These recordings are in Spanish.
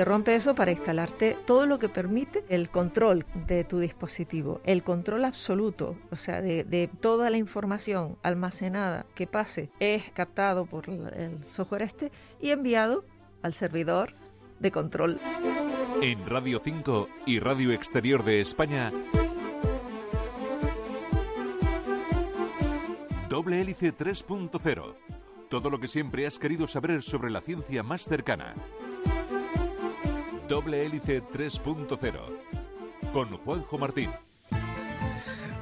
te rompe eso para instalarte todo lo que permite el control de tu dispositivo, el control absoluto, o sea, de, toda la información almacenada que pase es captado por el software este y enviado al servidor de control. En Radio 5 y Radio Exterior de España, Doble Hélice 3.0. Todo lo que siempre has querido saber sobre la ciencia más cercana. Doble Hélice 3.0. Con Juanjo Martín.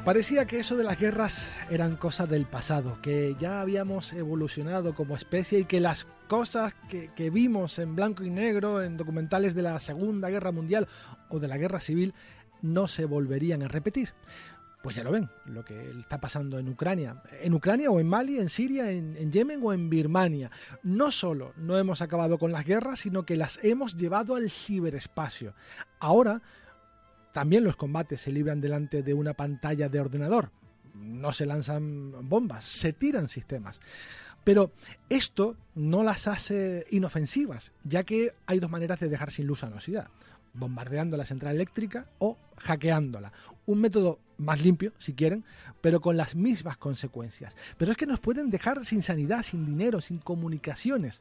Parecía que eso de las guerras eran cosas del pasado, que ya habíamos evolucionado como especie y que las cosas que, que, vimos en blanco y negro en documentales de la Segunda Guerra Mundial o de la Guerra Civil no se volverían a repetir. Pues ya lo ven, lo que está pasando en Ucrania. En Ucrania o en Mali, en Siria, en, en Yemen o en Birmania. No solo no hemos acabado con las guerras, sino que las hemos llevado al ciberespacio. Ahora también los combates se libran delante de una pantalla de ordenador. No se lanzan bombas, se tiran sistemas. Pero esto no las hace inofensivas, ya que hay dos maneras de dejar sin luz a la ciudad. Bombardeando la central eléctrica o hackeándola. Un método más limpio, si quieren, pero con las mismas consecuencias. Pero es que nos pueden dejar sin sanidad, sin dinero, sin comunicaciones.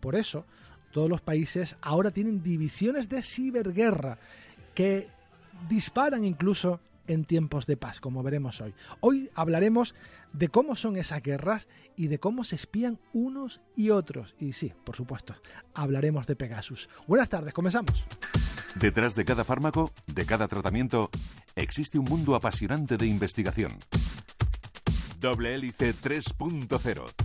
Por eso, todos los países ahora tienen divisiones de ciberguerra que disparan incluso en tiempos de paz, como veremos hoy. Hoy hablaremos de cómo son esas guerras y de cómo se espían unos y otros. Y sí, por supuesto, hablaremos de Pegasus. Buenas tardes, comenzamos. Detrás de cada fármaco, de cada tratamiento, existe un mundo apasionante de investigación. Doble hélice 3.0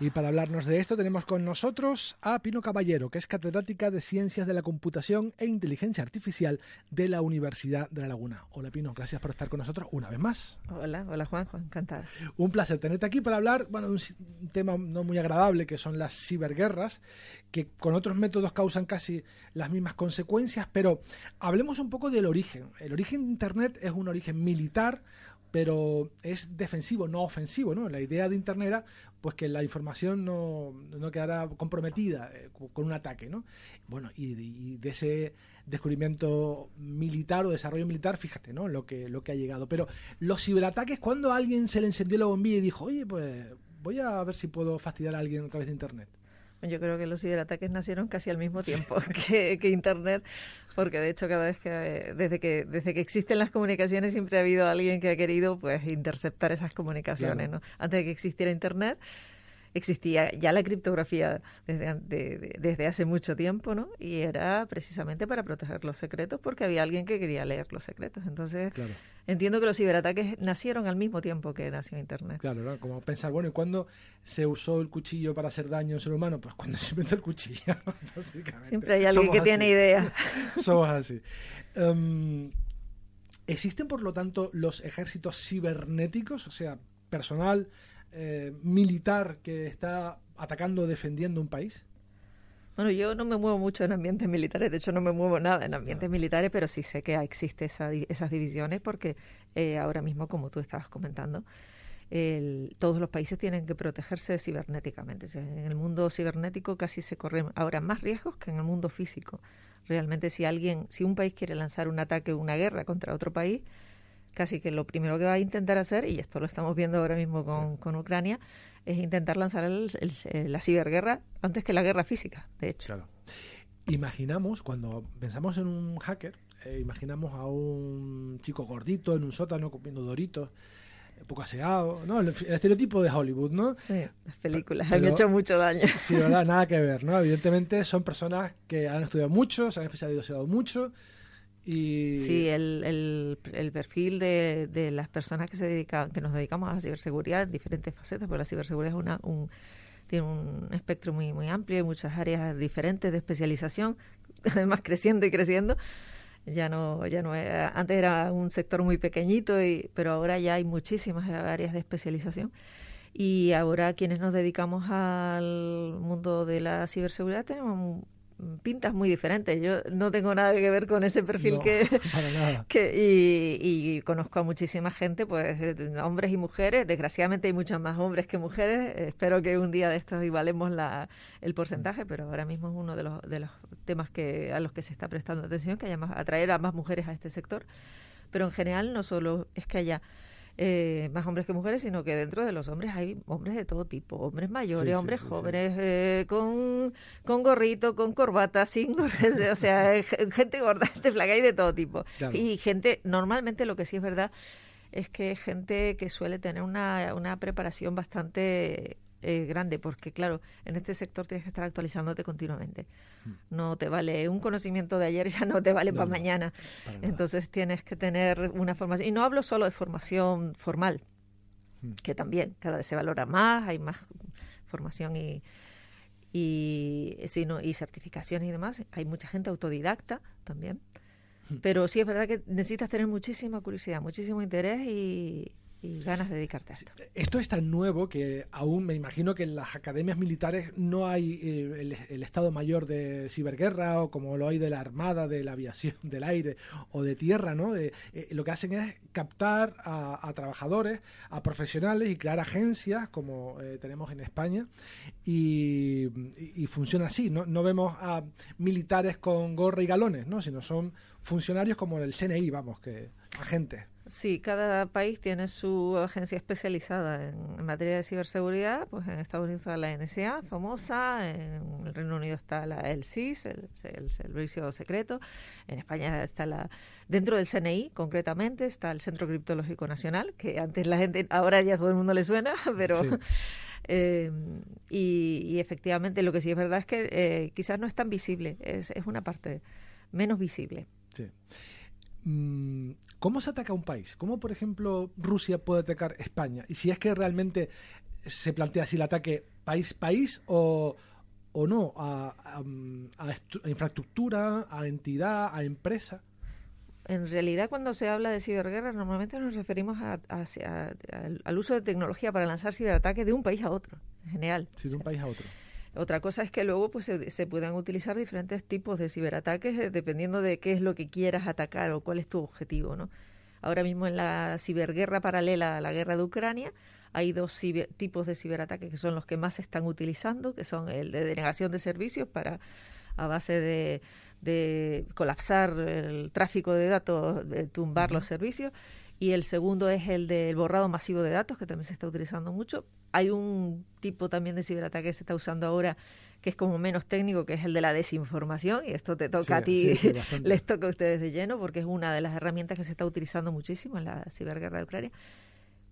y para hablarnos de esto tenemos con nosotros a Pino Caballero, que es catedrática de Ciencias de la Computación e Inteligencia Artificial de la Universidad de La Laguna. Hola Pino, gracias por estar con nosotros una vez más. Hola, hola Juanjo, encantada. Un placer tenerte aquí para hablar bueno, de un tema no muy agradable que son las ciberguerras, que con otros métodos causan casi las mismas consecuencias, pero hablemos un poco del origen. El origen de Internet es un origen militar, pero es defensivo, no ofensivo, ¿no? La idea de Internet era pues que la información no, no quedara comprometida eh, con un ataque, ¿no? Bueno, y, de ese descubrimiento militar o desarrollo militar, fíjate, ¿no? Lo que, lo que ha llegado. Pero los ciberataques, cuando a alguien se le encendió la bombilla y dijo, oye, pues voy a ver si puedo fastidiar a alguien a través de Internet. Yo creo que los ciberataques nacieron casi al mismo tiempo que, Internet, porque de hecho cada vez que desde que desde que existen las comunicaciones siempre ha habido alguien que ha querido pues interceptar esas comunicaciones, ¿no? Antes de que existiera Internet existía ya la criptografía desde, desde hace mucho tiempo, ¿no? Y era precisamente para proteger los secretos porque había alguien que quería leer los secretos. Entonces, entiendo que los ciberataques nacieron al mismo tiempo que nació Internet. Claro, como pensar, bueno, ¿y cuándo se usó el cuchillo para hacer daño al ser humano? Pues cuando se inventó el cuchillo, básicamente. Siempre hay alguien que tiene idea. Somos así. Em, ¿Existen, por lo tanto, los ejércitos cibernéticos? O sea, personal eh, militar que está atacando o defendiendo un país? Bueno, yo no me muevo mucho en ambientes militares, de hecho no me muevo nada en ambientes ah. militares, pero sí sé que existen esa, esas divisiones porque eh, ahora mismo, como tú estabas comentando, todos los países tienen que protegerse cibernéticamente. en el mundo cibernético casi se corren ahora más riesgos que en el mundo físico. Realmente si alguien, si un país quiere lanzar un ataque o una guerra contra otro país, casi que lo primero que va a intentar hacer, y esto lo estamos viendo ahora mismo con, con Ucrania, es intentar lanzar el, la ciberguerra antes que la guerra física, de hecho. Claro. Imaginamos, cuando pensamos en un hacker, eh, imaginamos a un chico gordito en un sótano comiendo doritos, un poco aseado, ¿no? El, estereotipo de Hollywood, ¿no? Sí, las películas han hecho mucho daño. Sí, ¿verdad? Nada que ver, ¿no? Evidentemente son personas que han estudiado mucho, se han especializado mucho, Sí, el, el, perfil de, de, las personas que se dedican, que nos dedicamos a la ciberseguridad en diferentes facetas, porque la ciberseguridad es una, un, tiene un espectro muy, muy amplio y muchas áreas diferentes de especialización, además creciendo y creciendo. Ya no, ya no antes era un sector muy pequeñito, y, pero ahora ya hay muchísimas áreas de especialización. Y ahora quienes nos dedicamos al mundo de la ciberseguridad tenemos pintas muy diferentes. Yo no tengo nada que ver con ese perfil que, que y, y, conozco a muchísima gente, pues hombres y mujeres. Desgraciadamente hay muchos más hombres que mujeres. Espero que un día de estos igualemos la, el porcentaje, pero ahora mismo es uno de los, de los temas que a los que se está prestando atención, que haya más, atraer a más mujeres a este sector. Pero en general no solo es que haya eh, más hombres que mujeres, sino que dentro de los hombres hay hombres de todo tipo, hombres mayores, hombres jóvenes, eh, con, con gorrito, con corbata, sin o sea, gente gorda, gente flaca, hay de todo tipo. Y gente, normalmente lo que sí es verdad es que gente que suele tener una, una preparación bastante eh, grande, porque claro, en este sector tienes que estar actualizándote continuamente. Hmm. No te vale un conocimiento de ayer, ya no te vale para mañana. Entonces tienes que tener una formación. Y no hablo solo de formación formal, hmm. que también cada vez se valora más, hay más formación y, y, sino, y certificaciones y demás. Hay mucha gente autodidacta también. Hmm. Pero sí es verdad que necesitas tener muchísima curiosidad, muchísimo interés y, y ganas de dedicarte a esto. Esto es tan nuevo que aún me imagino que en las academias militares no hay eh, el, Estado Mayor de ciberguerra o como lo hay de la Armada, de la aviación, del aire o de tierra, ¿no? Eh, lo que hacen es captar a, trabajadores, a profesionales y crear agencias como eh, tenemos en España y, funciona así, ¿no? No vemos a militares con gorra y galones, ¿no? Sino son funcionarios como el CNI, vamos, que agentes. Sí, cada país tiene su agencia especializada en, materia de ciberseguridad. Pues en Estados Unidos está la NSA, famosa. En el Reino Unido está la el SIS, el, Servicio Secreto. En España está la dentro del CNI, concretamente, está el Centro Criptológico Nacional, que antes la gente, ahora ya todo el mundo le suena, pero eh, y, efectivamente lo que sí es verdad es que eh, quizás no es tan visible, es, es una parte menos visible. Sí. Mm, ¿Cómo se ataca un país? ¿Cómo, por ejemplo, Rusia puede atacar España? Y si es que realmente se plantea así el ataque país-país o, o no, a, infraestructura, a entidad, a empresa. En realidad, cuando se habla de ciberguerra, normalmente nos referimos al uso de tecnología para lanzar ciberataques de un país a otro, en general. Sí, de un país a otro. Otra cosa es que luego pues se, se puedan utilizar diferentes tipos de ciberataques eh, dependiendo de qué es lo que quieras atacar o cuál es tu objetivo, ¿no? Ahora mismo en la ciberguerra paralela a la guerra de Ucrania hay dos tipos de ciberataques que son los que más se están utilizando, que son el de denegación de servicios para a base de, de colapsar el tráfico de datos, de tumbar los servicios y el segundo es el del borrado masivo de datos, que también se está utilizando mucho. Hay un tipo también de ciberataque que se está usando ahora que es como menos técnico, que es el de la desinformación, y esto te toca a ti, les toca a ustedes de lleno, porque es una de las herramientas que se está utilizando muchísimo en la ciberguerra de Ucrania.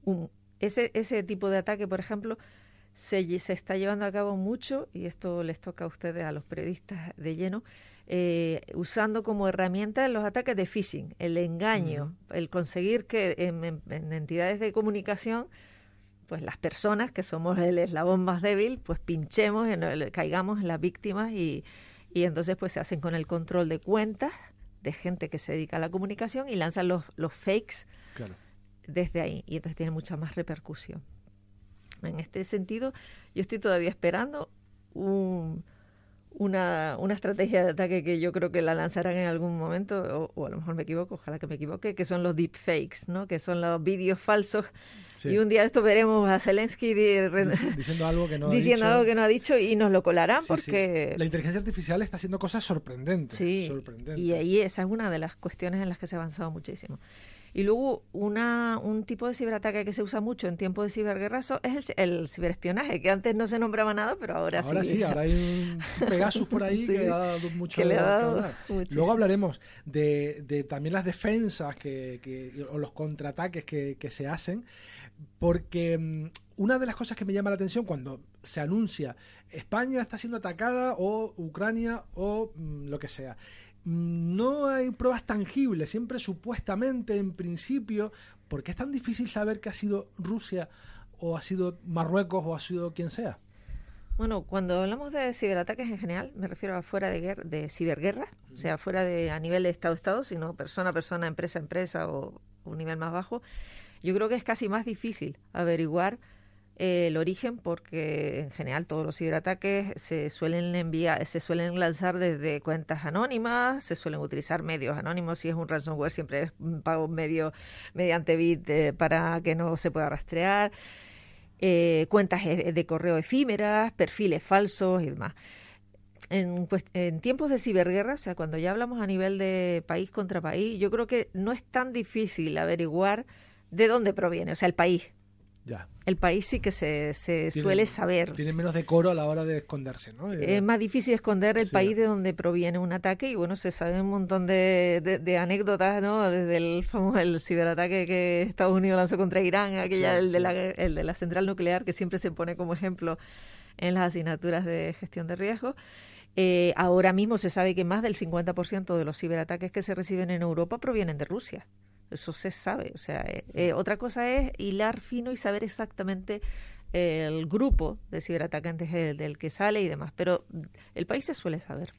Un, ese, ese tipo de ataque, por ejemplo, se, se está llevando a cabo mucho, y esto les toca a ustedes, a los periodistas de lleno, eh, usando como herramienta los ataques de phishing, el engaño, el conseguir que en, entidades de comunicación pues las personas que somos el eslabón más débil, pues pinchemos, en caigamos en las víctimas y, y entonces pues se hacen con el control de cuentas de gente que se dedica a la comunicación y lanzan los, los fakes desde ahí y entonces tiene mucha más repercusión. En este sentido, yo estoy todavía esperando un, una, una estrategia de ataque que yo creo que la lanzarán en algún momento, o, a lo mejor me equivoco, ojalá que me equivoque, que son los deepfakes, ¿no? que son los vídeos falsos. Y un día esto veremos a Zelensky diciendo algo que no ha diciendo dicho. algo que no ha dicho y nos lo colarán porque... La inteligencia artificial está haciendo cosas sorprendentes. Sí, y ahí esa es una de las cuestiones en las que se ha avanzado muchísimo. Y luego una, un tipo de ciberataque que se usa mucho en tiempos de ciberguerra es el, ciberespionaje, que antes no se nombraba nada, pero ahora, sí. Ahora sí, ahora hay un Pegasus por ahí que ha dado mucho que le ha dado Luego hablaremos de, de, también las defensas que, que, o los contraataques que, que se hacen, porque mm, una de las cosas que me llama la atención cuando se anuncia España está siendo atacada o Ucrania o mm, lo que sea no hay pruebas tangibles, siempre supuestamente en principio, porque es tan difícil saber que ha sido Rusia o ha sido Marruecos o ha sido quien sea. Bueno, cuando hablamos de ciberataques en general, me refiero a fuera de, guerra, de ciberguerra, o sea, fuera de a nivel de Estado-Estado, sino persona a persona, empresa a empresa o un nivel más bajo, yo creo que es casi más difícil averiguar el origen porque en general todos los ciberataques se suelen enviar, se suelen lanzar desde cuentas anónimas, se suelen utilizar medios anónimos. Si es un ransomware, siempre es un pago medio mediante bit eh, para que no se pueda rastrear. Eh, cuentas e, de correo efímeras, perfiles falsos y demás. En, en, tiempos de ciberguerra, o sea, cuando ya hablamos a nivel de país contra país, yo creo que no es tan difícil averiguar de dónde proviene, o sea, el país, el país sí que se, se suele saber. Tiene menos decoro a la hora de esconderse, ¿no? Es más difícil esconder el país de donde proviene un ataque y bueno, se sabe un montón de, de, anécdotas, ¿no? Desde el famoso el ciberataque que Estados Unidos lanzó contra Irán, aquella el, de la, el de la central nuclear que siempre se pone como ejemplo en las asignaturas de gestión de riesgos. Eh, ahora mismo se sabe que más del 50% de los ciberataques que se reciben en Europa provienen de Rusia. Eso se sabe. O sea, eh, eh, otra cosa es hilar fino y saber exactamente el grupo de ciberatacantes del que sale y demás. Pero el país se suele saber.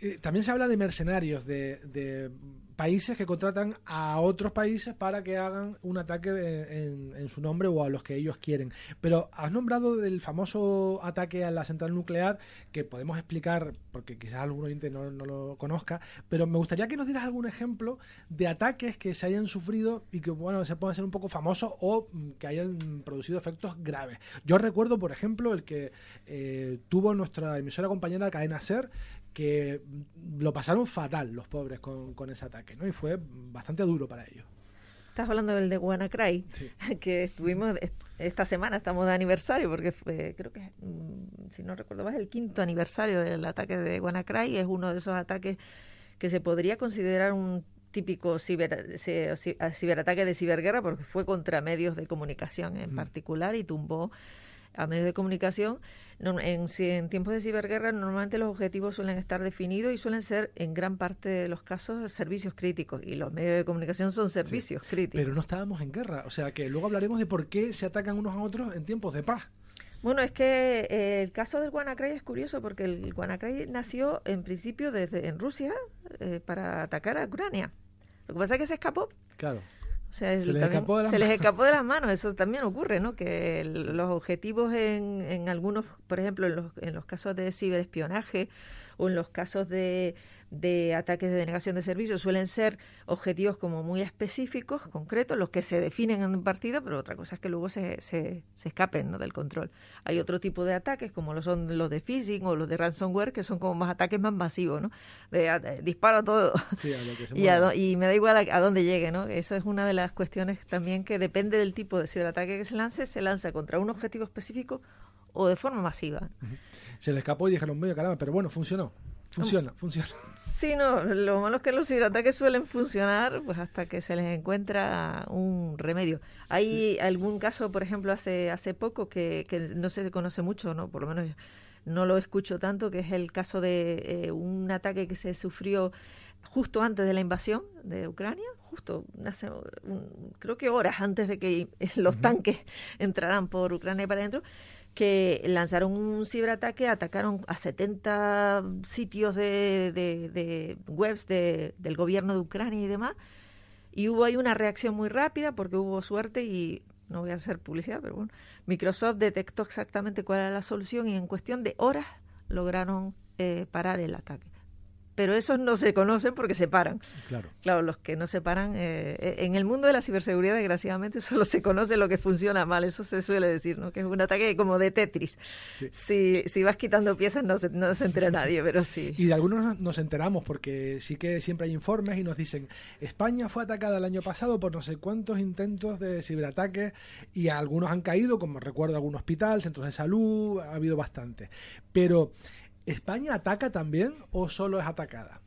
Eh, también se habla de mercenarios, de, países que contratan a otros países para que hagan un ataque en, su nombre o a los que ellos quieren. Pero has nombrado del famoso ataque a la central nuclear, que podemos explicar, porque quizás algún oyente no, lo conozca, pero me gustaría que nos dieras algún ejemplo de ataques que se hayan sufrido y que, bueno, se puedan ser un poco famosos o mm, que hayan producido efectos graves. Yo recuerdo, por ejemplo, el que eh, tuvo nuestra emisora compañera Cadena Ser, que lo pasaron fatal los pobres con, con, ese ataque, ¿no? Y fue bastante duro para ellos. Estás hablando del de WannaCry, que estuvimos esta semana, estamos de aniversario, porque fue, creo que, mm, si no recuerdo más, el quinto aniversario del ataque de WannaCry, es uno de esos ataques que se podría considerar un típico ciber, ciberataque de ciberguerra, porque fue contra medios de comunicación en particular y tumbó a medios de comunicación, en, en, tiempos de ciberguerra normalmente los objetivos suelen estar definidos y suelen ser en gran parte de los casos servicios críticos y los medios de comunicación son servicios críticos. Pero no estábamos en guerra, o sea que luego hablaremos de por qué se atacan unos a otros en tiempos de paz. Bueno, es que eh, el caso del WannaCry es curioso porque el WannaCry nació en principio desde en Rusia eh, para atacar a Ucrania. Lo que pasa es que se escapó. Claro se, les, escapó de las manos, eso también ocurre, ¿no? Que los objetivos en, en algunos, por ejemplo, en los, en los casos de ciberespionaje o en los casos de de ataques de denegación de servicios suelen ser objetivos como muy específicos, concretos, los que se definen en un partido, pero otra cosa es que luego se, se, escapen ¿no? del control. Hay otro tipo de ataques, como lo son los de phishing o los de ransomware, que son como más ataques más masivos, ¿no? De, disparo a todo y, me da igual a, dónde llegue, ¿no? Eso es una de las cuestiones también que depende del tipo de ciberataque que se lance, se lanza contra un objetivo específico o de forma masiva. Se le escapó y dijeron, medio caramba, pero bueno, funcionó. Funciona, funciona. Sí, no, lo malo es que los ciberataques suelen funcionar pues hasta que se les encuentra un remedio. Hay algún caso, por ejemplo, hace hace poco que, que no se conoce mucho, no, por lo menos no lo escucho tanto, que es el caso de eh, un ataque que se sufrió justo antes de la invasión de Ucrania, justo hace, creo que horas antes de que los tanques entraran por Ucrania para adentro que lanzaron un ciberataque, atacaron a 70 sitios de, de, webs del gobierno de Ucrania y demás, y hubo ahí una reacción muy rápida porque hubo suerte y no voy a hacer publicidad, pero bueno, Microsoft detectó exactamente cuál era la solución y en cuestión de horas lograron eh, parar el ataque pero esos no se conocen porque se paran. Claro. Claro, los que no se paran. Eh, eh, en el mundo de la ciberseguridad, desgraciadamente, solo se conoce lo que funciona mal. Eso se suele decir, ¿no? Que es un ataque como de Tetris. Si, si vas quitando piezas, no se, no se entera nadie, pero sí. Y de algunos nos enteramos porque sí que siempre hay informes y nos dicen: España fue atacada el año pasado por no sé cuántos intentos de ciberataques y algunos han caído, como recuerdo algún hospital, centros de salud, ha habido bastante. Pero ¿España ataca también o solo es atacada?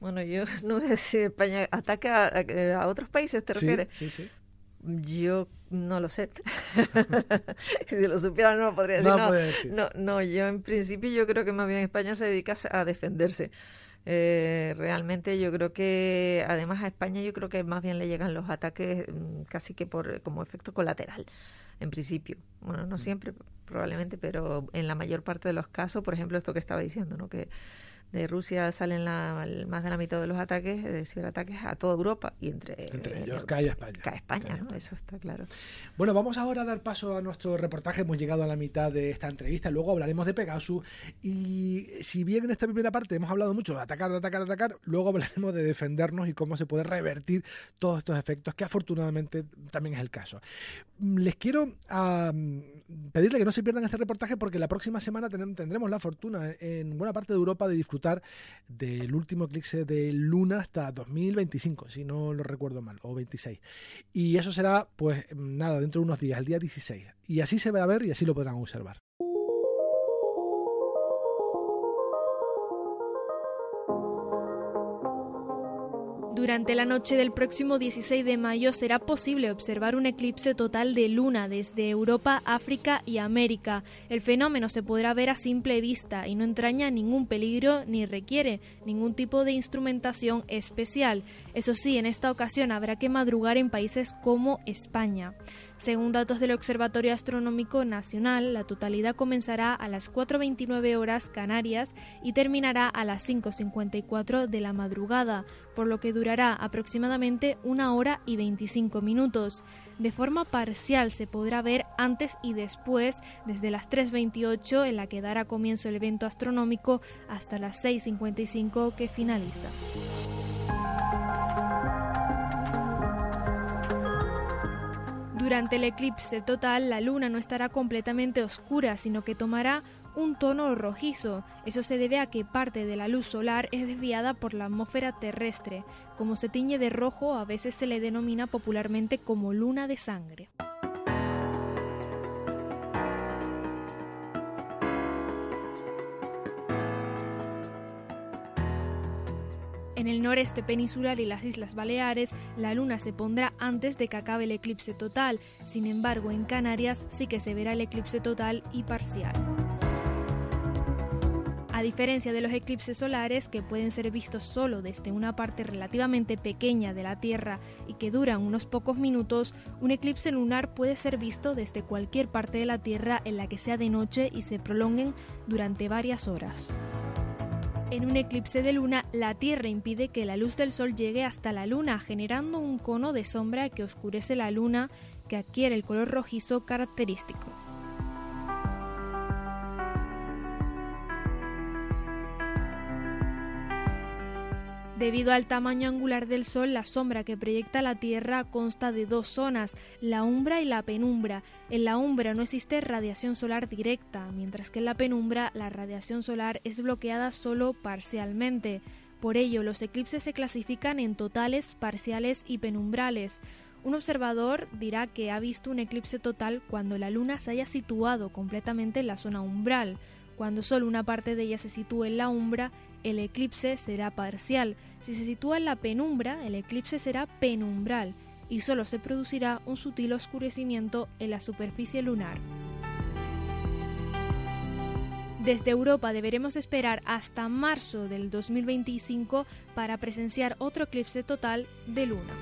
Bueno, yo no sé si España ataca a, otros países, ¿te refieres? Sí, sí. Yo no lo sé. si lo supiera no lo podría decir. No, no, yo en principio yo creo que más bien España se dedica a defenderse. Eh, realmente yo creo que además a España yo creo que más bien le llegan los ataques mm, casi que por como efecto colateral en principio. Bueno, no mm. siempre, probablemente, pero en la mayor parte de los casos, por ejemplo, esto que estaba diciendo, ¿no? Que de Rusia salen la, más de la mitad de los ataques, de ciberataques a toda Europa y entre, entre ellos cae España. Cae España, ¿no? Eso está claro. Bueno, vamos ahora a dar paso a nuestro reportaje. Hemos llegado a la mitad de esta entrevista. Luego hablaremos de Pegasus. Y si bien en esta primera parte hemos hablado mucho de atacar, de atacar, de atacar, luego hablaremos de defendernos y cómo se puede revertir todos estos efectos, que afortunadamente también es el caso. Les quiero pedirle que no se pierdan este reportaje porque la próxima semana tendremos la fortuna en buena parte de Europa de disfrutar del último eclipse de luna hasta 2025, si no lo recuerdo mal, o 26. Y eso será, pues nada, dentro de unos días, el día 16. Y así se va a ver y así lo podrán observar. Durante la noche del próximo 16 de mayo será posible observar un eclipse total de luna desde Europa, África y América. El fenómeno se podrá ver a simple vista y no entraña ningún peligro ni requiere ningún tipo de instrumentación especial. Eso sí, en esta ocasión habrá que madrugar en países como España. Según datos del Observatorio Astronómico Nacional, la totalidad comenzará a las 4.29 horas canarias y terminará a las 5.54 de la madrugada, por lo que durará aproximadamente una hora y 25 minutos. De forma parcial se podrá ver antes y después, desde las 3.28 en la que dará comienzo el evento astronómico hasta las 6.55 que finaliza. Durante el eclipse total, la luna no estará completamente oscura, sino que tomará un tono rojizo. Eso se debe a que parte de la luz solar es desviada por la atmósfera terrestre. Como se tiñe de rojo, a veces se le denomina popularmente como luna de sangre. En el noreste peninsular y las Islas Baleares, la luna se pondrá antes de que acabe el eclipse total. Sin embargo, en Canarias sí que se verá el eclipse total y parcial. A diferencia de los eclipses solares, que pueden ser vistos solo desde una parte relativamente pequeña de la Tierra y que duran unos pocos minutos, un eclipse lunar puede ser visto desde cualquier parte de la Tierra en la que sea de noche y se prolonguen durante varias horas. En un eclipse de luna, la Tierra impide que la luz del Sol llegue hasta la luna, generando un cono de sombra que oscurece la luna, que adquiere el color rojizo característico. Debido al tamaño angular del Sol, la sombra que proyecta la Tierra consta de dos zonas, la umbra y la penumbra. En la umbra no existe radiación solar directa, mientras que en la penumbra la radiación solar es bloqueada solo parcialmente. Por ello, los eclipses se clasifican en totales, parciales y penumbrales. Un observador dirá que ha visto un eclipse total cuando la Luna se haya situado completamente en la zona umbral. Cuando solo una parte de ella se sitúe en la umbra, el eclipse será parcial. Si se sitúa en la penumbra, el eclipse será penumbral y solo se producirá un sutil oscurecimiento en la superficie lunar. Desde Europa deberemos esperar hasta marzo del 2025 para presenciar otro eclipse total de luna.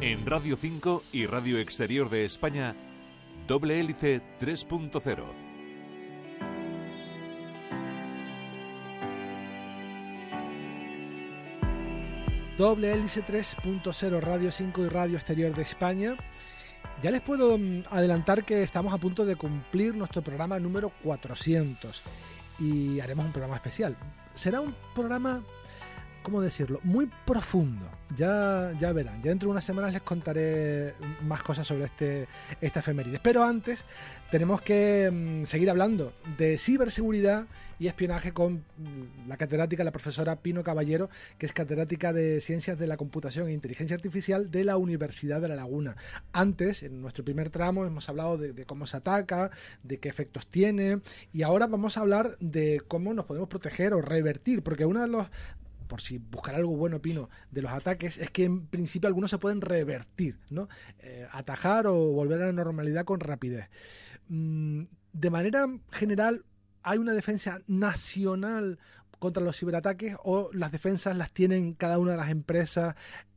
En Radio 5 y Radio Exterior de España, Doble Hélice 3.0 Doble Hélice 3.0 Radio 5 y Radio Exterior de España. Ya les puedo mm, adelantar que estamos a punto de cumplir nuestro programa número 400 y haremos un programa especial. Será un programa, ¿cómo decirlo? Muy profundo. Ya, ya verán, ya dentro de unas semanas les contaré más cosas sobre este, esta efeméride. Pero antes tenemos que mm, seguir hablando de ciberseguridad y espionaje con mm, la catedrática, la profesora Pino Caballero, que es catedrática de Ciencias de la Computación e Inteligencia Artificial de la Universidad de La Laguna. Antes, en nuestro primer tramo, hemos hablado de, cómo se ataca, de qué efectos tiene, y ahora vamos a hablar de cómo nos podemos proteger o revertir, porque uno de los por si buscar algo bueno, Pino, de los ataques, es que en principio algunos se pueden revertir, ¿no? Eh, atajar o volver a la normalidad con rapidez. Mm, de manera general, hay una defensa nacional contra los ciberataques o las defensas las tienen cada una de las empresas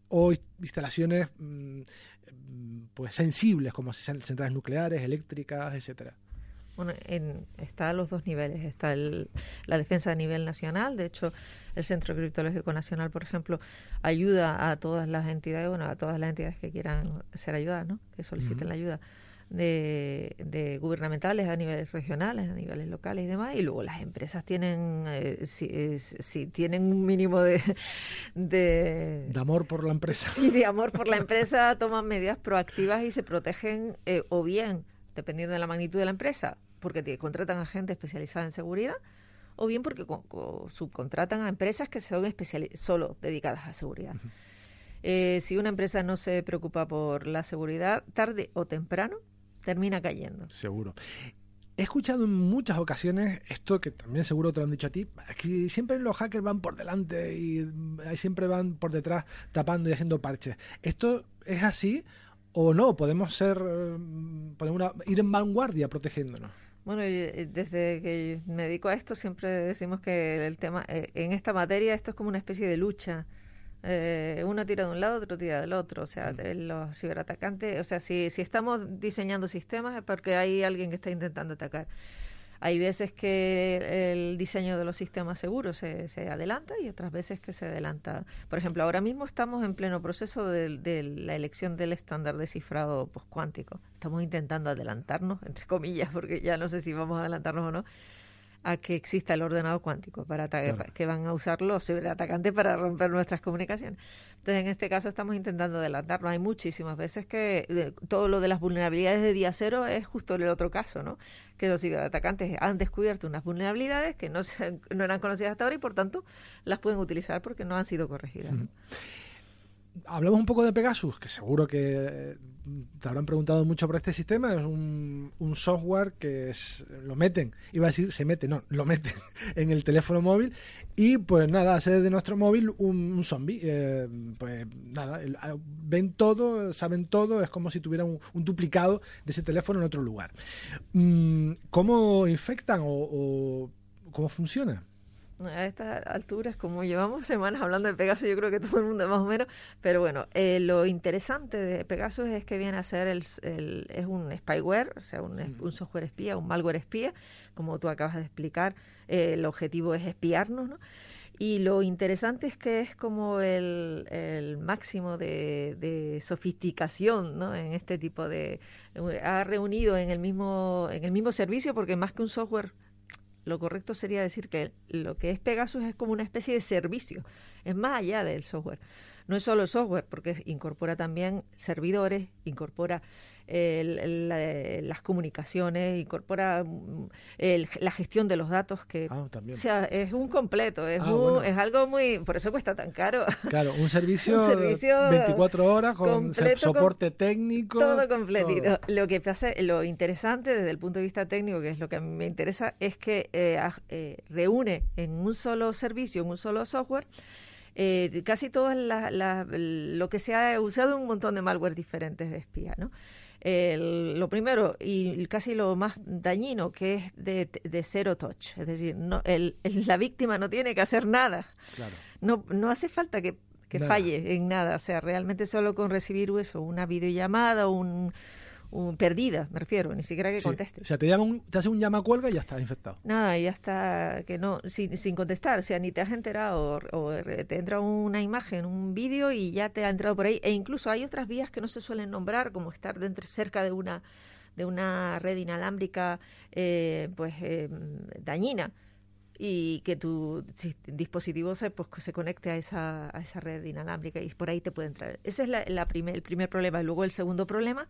o instalaciones mm, pues sensibles como centrales nucleares, eléctricas, etcétera. Bueno, está a los dos niveles. Está la defensa a nivel nacional. De hecho, el Centro Criptológico Nacional, por ejemplo, ayuda a todas las entidades, bueno, a todas las entidades que quieran ser ayudadas, ¿no? Que soliciten la ayuda de, gubernamentales a niveles regionales, a niveles locales y demás, y luego las empresas tienen, eh, si, tienen un mínimo de, de, amor por la empresa. Y de amor por la empresa, toman medidas proactivas y se protegen eh, o bien, dependiendo de la magnitud de la empresa, porque contratan a gente especializada en seguridad, o bien porque subcontratan a empresas que son solo dedicadas a seguridad. Eh, si una empresa no se preocupa por la seguridad, tarde o temprano termina cayendo. Seguro. He escuchado en muchas ocasiones esto que también seguro te lo han dicho a ti, que siempre los hackers van por delante y siempre van por detrás tapando y haciendo parches. ¿Esto es así o no? ¿Podemos ser, mm, podemos ir en vanguardia protegiéndonos? Bueno, eh, desde que me dedico a esto siempre decimos que el tema, eh, en esta materia esto es como una especie de lucha eh, uno tira de un lado, otro tira del otro. O sea, de los ciberatacantes, o sea, si, si estamos diseñando sistemas es porque hay alguien que está intentando atacar. Hay veces que el diseño de los sistemas seguros se, se adelanta y otras veces que se adelanta. Por ejemplo, ahora mismo estamos en pleno proceso de, de la elección del estándar de cifrado cuántico Estamos intentando adelantarnos, entre comillas, porque ya no sé si vamos a adelantarnos o no, a que exista el ordenado cuántico para que van a usar los ciberatacantes para romper nuestras comunicaciones. Entonces, en este caso estamos intentando adelantarnos. Hay muchísimas veces que eh, todo lo de las vulnerabilidades de día cero es justo el otro caso, ¿no? Que los ciberatacantes han descubierto unas vulnerabilidades que no, no eran conocidas hasta ahora y por tanto las pueden utilizar porque no han sido corregidas hablamos un poco de Pegasus, que seguro que te habrán preguntado mucho por este sistema. Es un, software que lo meten, iba a decir se mete, no, lo meten en el teléfono móvil y pues nada, hace de nuestro móvil un, zombie. Eh, pues nada, ah, ven todo, saben todo, es como si tuvieran un, duplicado de ese teléfono en otro lugar. Mm, ¿Cómo infectan o cómo funciona? A estas alturas, como llevamos semanas hablando de Pegasus, yo creo que todo el mundo más o menos, pero bueno, eh, lo interesante de Pegasus es que viene a ser el, es un spyware, o sea, un, un, software espía, un malware espía, como tú acabas de explicar, eh, el objetivo es espiarnos, ¿no? Y lo interesante es que es como el, el máximo de, de, sofisticación ¿no? en este tipo de... Ha reunido en el, mismo, en el mismo servicio, porque más que un software lo correcto sería decir que lo que es Pegasus es como una especie de servicio, es más allá del software. No es solo software, porque incorpora también servidores, incorpora las comunicaciones, incorpora mm, la gestión de los datos, que ah, o sea, es un completo, es, ah, es algo muy, por eso cuesta tan caro. Claro, un servicio, 24 horas con soporte técnico. Todo completito. Lo que pasa, lo interesante desde el punto de vista técnico, que es lo que a mí me interesa, es que eh, eh, reúne en un solo servicio, en un solo software, eh, casi todo lo que se ha usado un montón de malware diferentes de espía, ¿no? Lo primero y casi lo más dañino que es de, de cero touch, es decir, no, el, la víctima no tiene que hacer nada, no, no hace falta que, que falle en nada, o sea, realmente solo con recibir eso, una videollamada, un, perdida, me refiero, ni siquiera que conteste. O sea, te, llama un, te hace un llama cuelga y ya está infectado. Nada, ya está, que no, sin, sin contestar, o sea, ni te has enterado, o, te entra una imagen, un vídeo y ya te ha entrado por ahí. E incluso hay otras vías que no se suelen nombrar, como estar dentro, cerca de una, de una red inalámbrica, eh, pues, eh, dañina y que tu dispositivo se, pues, se conecte a esa, a esa red inalámbrica y por ahí te puede entrar. Ese es la, la primer, el primer problema. Y luego el segundo problema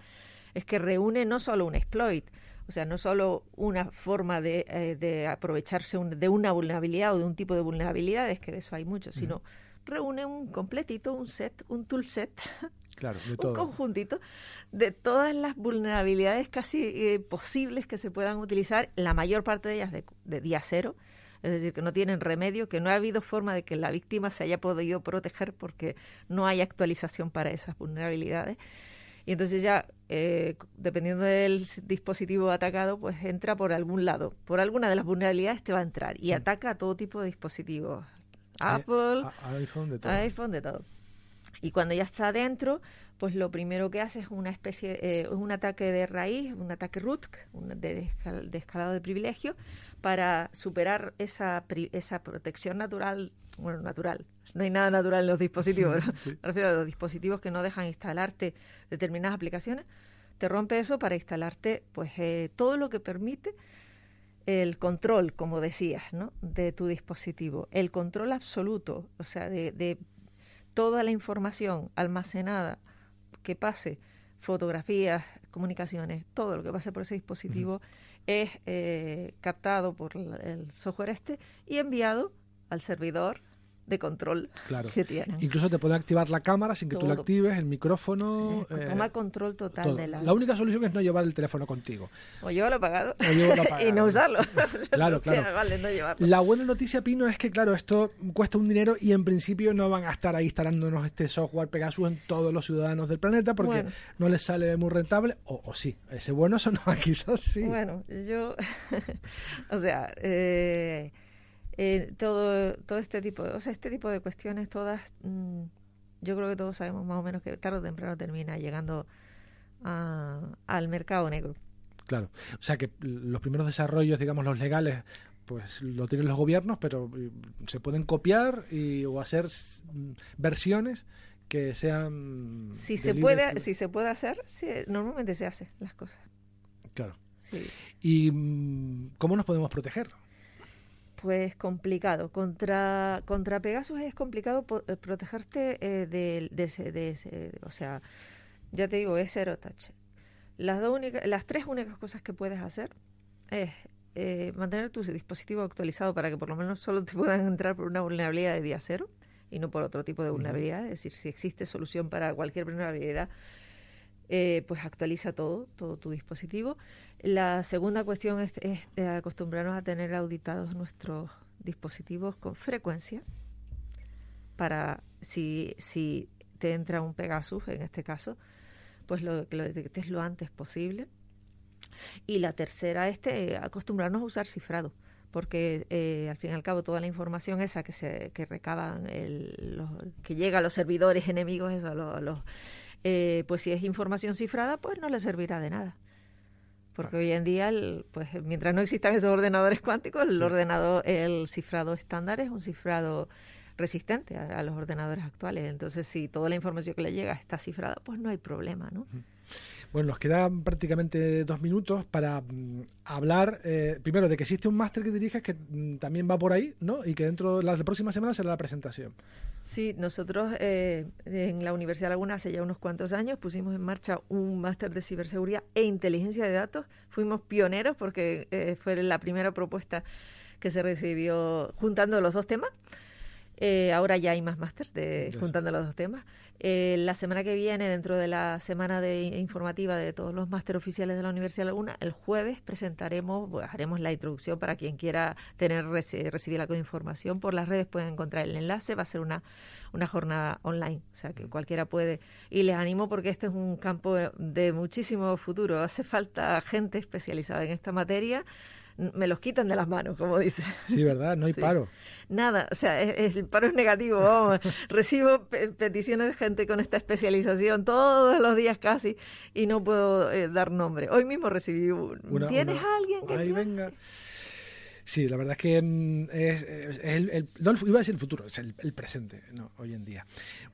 es que reúne no solo un exploit, o sea, no solo una forma de, eh, aprovecharse de una vulnerabilidad o de un tipo de vulnerabilidades, que de eso hay muchos, sino reúne un completito, un set, un toolset, claro, un conjuntito de todas las vulnerabilidades casi eh, posibles que se puedan utilizar, la mayor parte de ellas de, de día cero, es decir, que no tienen remedio, que no ha habido forma de que la víctima se haya podido proteger porque no hay actualización para esas vulnerabilidades. Y entonces ya, eh, dependiendo del dispositivo atacado, pues entra por algún lado. Por alguna de las vulnerabilidades te va a entrar y mm. ataca a todo tipo de dispositivos. Apple, iPhone, de todo. iPhone, de todo. Y cuando ya está dentro, pues lo primero que hace es una especie, eh, un ataque de raíz, un ataque root, de, de, escalado de privilegio, para superar esa, esa protección natural, bueno, natural, no hay nada natural en los dispositivos, me refiero a los dispositivos que no dejan instalarte determinadas aplicaciones, te rompe eso para instalarte pues eh, todo lo que permite el control, como decías, ¿no? de tu dispositivo, el control absoluto, o sea, de, de toda la información almacenada que pase, fotografías, comunicaciones, todo lo que pase por ese dispositivo es eh, captado por el software este y enviado al servidor de control que tienen. Incluso te pueden activar la cámara sin que tú la actives, el micrófono. Eh, toma control total de la. La única solución es no llevar el teléfono contigo. O llevarlo apagado. y no usarlo. claro, claro. La buena noticia, Pino, es que, claro, esto cuesta un dinero y en principio no van a estar ahí instalándonos este software Pegasus en todos los ciudadanos del planeta porque no les sale muy rentable. O, sí, ese bueno eso no, quizás sí. Bueno, yo. o sea. Eh eh, todo, todo este tipo, o sea, este tipo de cuestiones todas, mm, yo creo que todos sabemos más o menos que tarde o temprano termina llegando al mercado negro. Claro, o sea que los primeros desarrollos, digamos, los legales, pues lo tienen los gobiernos, pero eh, se pueden copiar y, o hacer mm, versiones que sean si se puede si se puede hacer sí, normalmente se hace las cosas. Claro. Y mm, cómo nos podemos proteger pues complicado. Contra, contra Pegasus es complicado eh, protegerte eh, de, de, o sea, ya te digo, es cero touch. Las, dos únicas, las tres únicas cosas que puedes hacer es eh, mantener tu dispositivo actualizado para que por lo menos solo te puedan entrar por una vulnerabilidad de día cero y no por otro tipo de vulnerabilidad. Es decir, si existe solución para cualquier vulnerabilidad, eh, pues actualiza todo, todo tu dispositivo. La segunda cuestión es, acostumbrarnos a tener auditados nuestros dispositivos con frecuencia para si, si te entra un Pegasus, en este caso, pues lo, que lo detectes lo antes posible. Y la tercera es acostumbrarnos a usar cifrado, porque eh, al fin y al cabo toda la información esa que se que recaban, el, que llega a los servidores enemigos, eso, los eh, pues si es información cifrada, pues no le servirá de nada. Porque hoy en día, pues mientras no existan esos ordenadores cuánticos, el ordenador, el cifrado estándar es un cifrado resistente a, los ordenadores actuales. Entonces, si toda la información que le llega está cifrada, pues no hay problema, ¿no? Bueno, nos quedan prácticamente dos minutos para mm, hablar eh, primero de que existe un máster que diriges que mm, también va por ahí, ¿no? Y que dentro de las próximas semanas será la presentación. Sí, nosotros eh, en la Universidad de Laguna hace ya unos cuantos años pusimos en marcha un máster de ciberseguridad e inteligencia de datos. Fuimos pioneros porque eh, fue la primera propuesta que se recibió juntando los dos temas. Ahora ya hay más másters de, juntando los dos temas. Eh, la semana que viene, dentro de la semana de informativa de todos los máster oficiales de la Universidad de Laguna, el jueves presentaremos, haremos la introducción para quien quiera tener recibir algo de información. Por las redes pueden encontrar el enlace, va a ser una, una jornada online, o sea que cualquiera puede. Y les animo porque este es un campo de muchísimo futuro. Hace falta gente especializada en esta materia me los quitan de las manos, como dice. Sí, ¿verdad? No hay paro. Nada, o sea, el paro es negativo. Recibo peticiones de gente con esta especialización todos los días casi y no puedo eh, dar nombre. Hoy mismo recibí un... ¿Tienes alguien que... Ahí venga. Sí, la verdad es que mm, es, el, no iba a decir el futuro, es el, presente, no, hoy en día.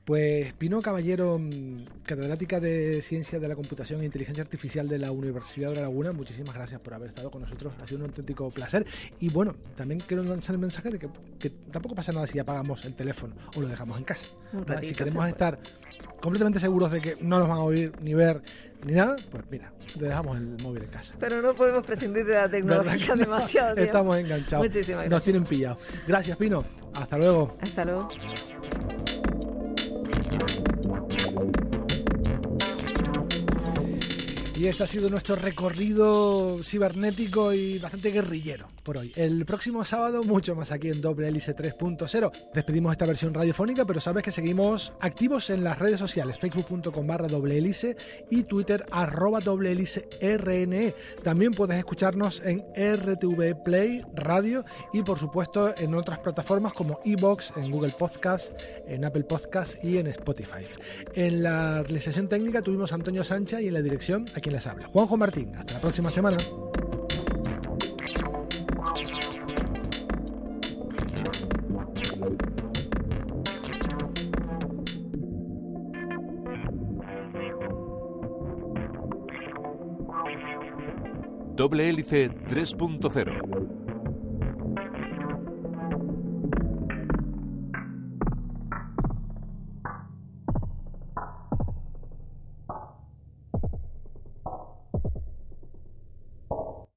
Pues Pino Caballero, mm, catedrática de Ciencia de la Computación e Inteligencia Artificial de la Universidad de La Laguna, muchísimas gracias por haber estado con nosotros, ha sido un auténtico placer. Y bueno, también quiero lanzar el mensaje de que, tampoco pasa nada si apagamos el teléfono o lo dejamos en casa. si queremos estar completamente seguros de que no nos van a oír ni ver ni nada, pues mira, te dejamos el móvil en casa. Pero no podemos prescindir de la tecnología demasiado. Estamos enganchados. Muchísimas Nos tienen pillados. Gracias, Pino. Hasta luego. Hasta luego. Y este ha sido nuestro recorrido cibernético y bastante guerrillero por hoy. El próximo sábado, mucho más aquí en Doble Hélice 3.0. Despedimos esta versión radiofónica, pero sabes que seguimos activos en las redes sociales, facebook.com barra doble hélice y twitter arroba doble hélice RNE. También puedes escucharnos en RTV Play Radio y por supuesto en otras plataformas como Evox, en Google Podcast, en Apple Podcast y en Spotify. En la realización técnica tuvimos a Antonio Sánchez y en la dirección quien les habla, Juanjo Martín. Hasta la próxima semana. Doble hélice 3.0